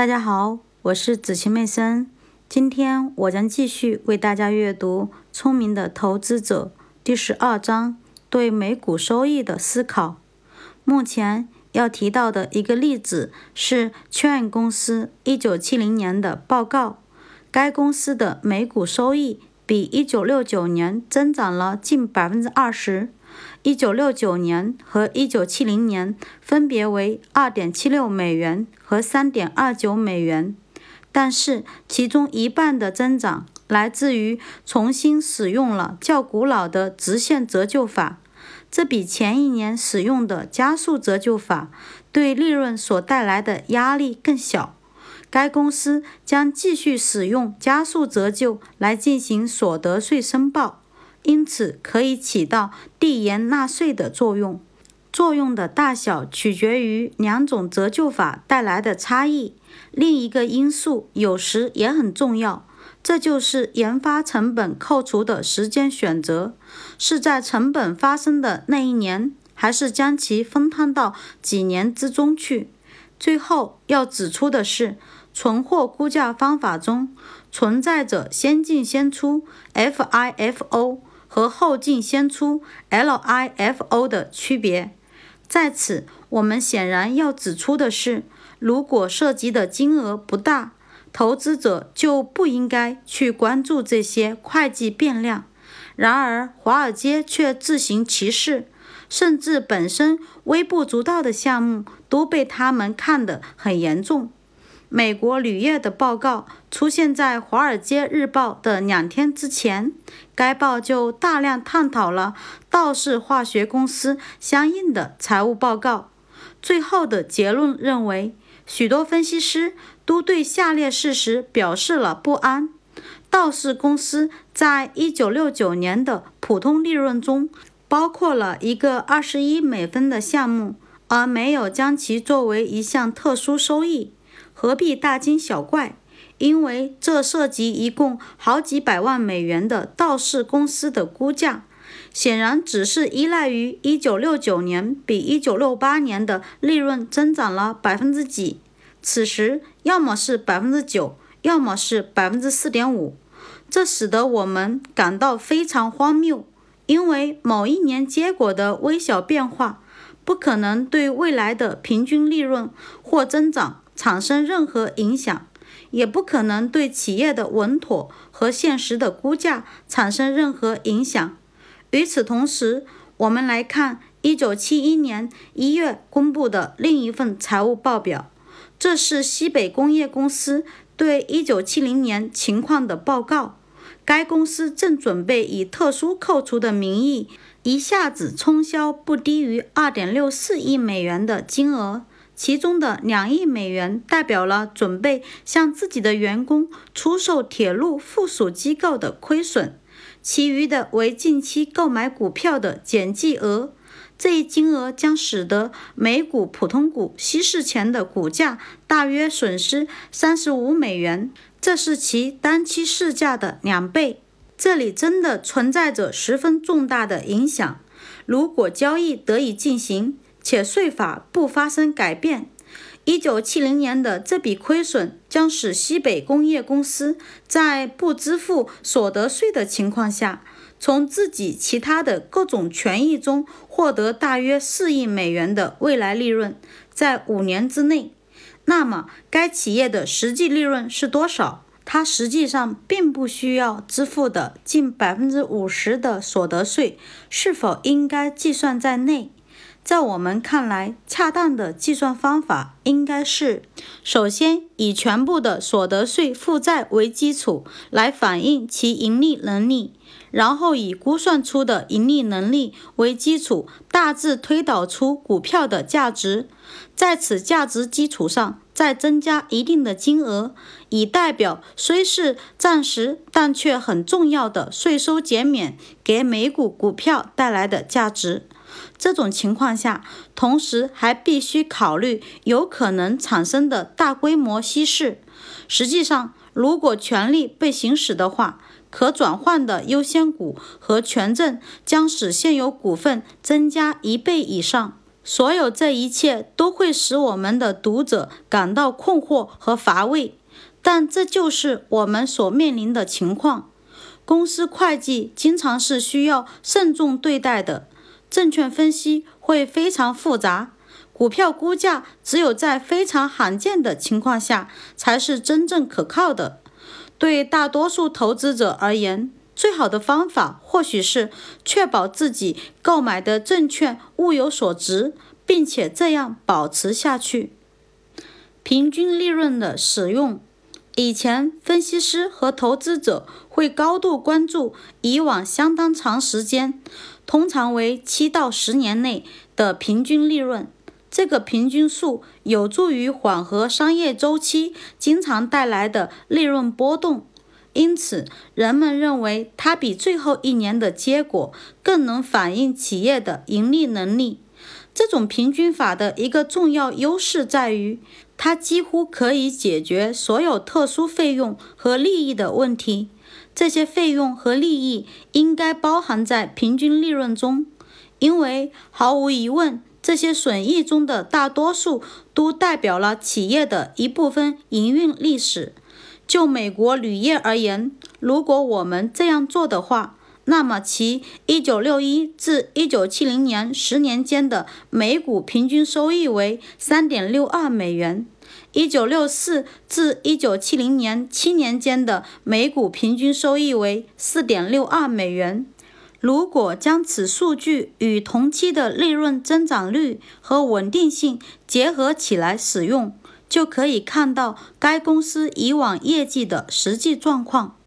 大家好，我是子晴妹森。今天我将继续为大家阅读《聪明的投资者》第十二章对美股收益的思考。目前要提到的一个例子是券公司1970年的报告，该公司的每股收益比1969年增长了近百分之二十。一九六九年和一九七零年分别为二点七六美元和三点二九美元，但是其中一半的增长来自于重新使用了较古老的直线折旧法，这比前一年使用的加速折旧法对利润所带来的压力更小。该公司将继续使用加速折旧来进行所得税申报。因此，可以起到递延纳税的作用。作用的大小取决于两种折旧法带来的差异。另一个因素有时也很重要，这就是研发成本扣除的时间选择：是在成本发生的那一年，还是将其分摊到几年之中去？最后要指出的是，存货估价方法中存在着先进先出 （FIFO）。和后进先出 （LIFO） 的区别，在此我们显然要指出的是，如果涉及的金额不大，投资者就不应该去关注这些会计变量。然而，华尔街却自行其事，甚至本身微不足道的项目都被他们看得很严重。美国铝业的报告出现在《华尔街日报》的两天之前，该报就大量探讨了道氏化学公司相应的财务报告。最后的结论认为，许多分析师都对下列事实表示了不安：道氏公司在1969年的普通利润中包括了一个21美分的项目，而没有将其作为一项特殊收益。何必大惊小怪？因为这涉及一共好几百万美元的道氏公司的估价，显然只是依赖于1969年比1968年的利润增长了百分之几。此时要么是百分之九，要么是百分之四点五，这使得我们感到非常荒谬。因为某一年结果的微小变化，不可能对未来的平均利润或增长。产生任何影响，也不可能对企业的稳妥和现实的估价产生任何影响。与此同时，我们来看1971年1月公布的另一份财务报表，这是西北工业公司对1970年情况的报告。该公司正准备以特殊扣除的名义，一下子冲销不低于2.64亿美元的金额。其中的两亿美元代表了准备向自己的员工出售铁路附属机构的亏损，其余的为近期购买股票的减记额。这一金额将使得每股普通股稀释前的股价大约损失三十五美元，这是其当期市价的两倍。这里真的存在着十分重大的影响。如果交易得以进行，且税法不发生改变，一九七零年的这笔亏损将使西北工业公司在不支付所得税的情况下，从自己其他的各种权益中获得大约四亿美元的未来利润。在五年之内，那么该企业的实际利润是多少？它实际上并不需要支付的近百分之五十的所得税，是否应该计算在内？在我们看来，恰当的计算方法应该是：首先以全部的所得税负债为基础来反映其盈利能力，然后以估算出的盈利能力为基础，大致推导出股票的价值，在此价值基础上再增加一定的金额，以代表虽是暂时但却很重要的税收减免给每股股票带来的价值。这种情况下，同时还必须考虑有可能产生的大规模稀释。实际上，如果权利被行使的话，可转换的优先股和权证将使现有股份增加一倍以上。所有这一切都会使我们的读者感到困惑和乏味，但这就是我们所面临的情况。公司会计经常是需要慎重对待的，证券分析会非常复杂，股票估价只有在非常罕见的情况下才是真正可靠的。对大多数投资者而言，最好的方法或许是确保自己购买的证券物有所值，并且这样保持下去。平均利润的使用，以前分析师和投资者会高度关注以往相当长时间，通常为七到十年内的平均利润。这个平均数有助于缓和商业周期经常带来的利润波动。因此，人们认为它比最后一年的结果更能反映企业的盈利能力。这种平均法的一个重要优势在于，它几乎可以解决所有特殊费用和利益的问题。这些费用和利益应该包含在平均利润中，因为毫无疑问，这些损益中的大多数都代表了企业的一部分营运历史。就美国铝业而言，如果我们这样做的话，那么其1961至1970年十年间的每股平均收益为3.62美元；1964至1970年七年间的每股平均收益为4.62美元。如果将此数据与同期的利润增长率和稳定性结合起来使用，就可以看到该公司以往业绩的实际状况。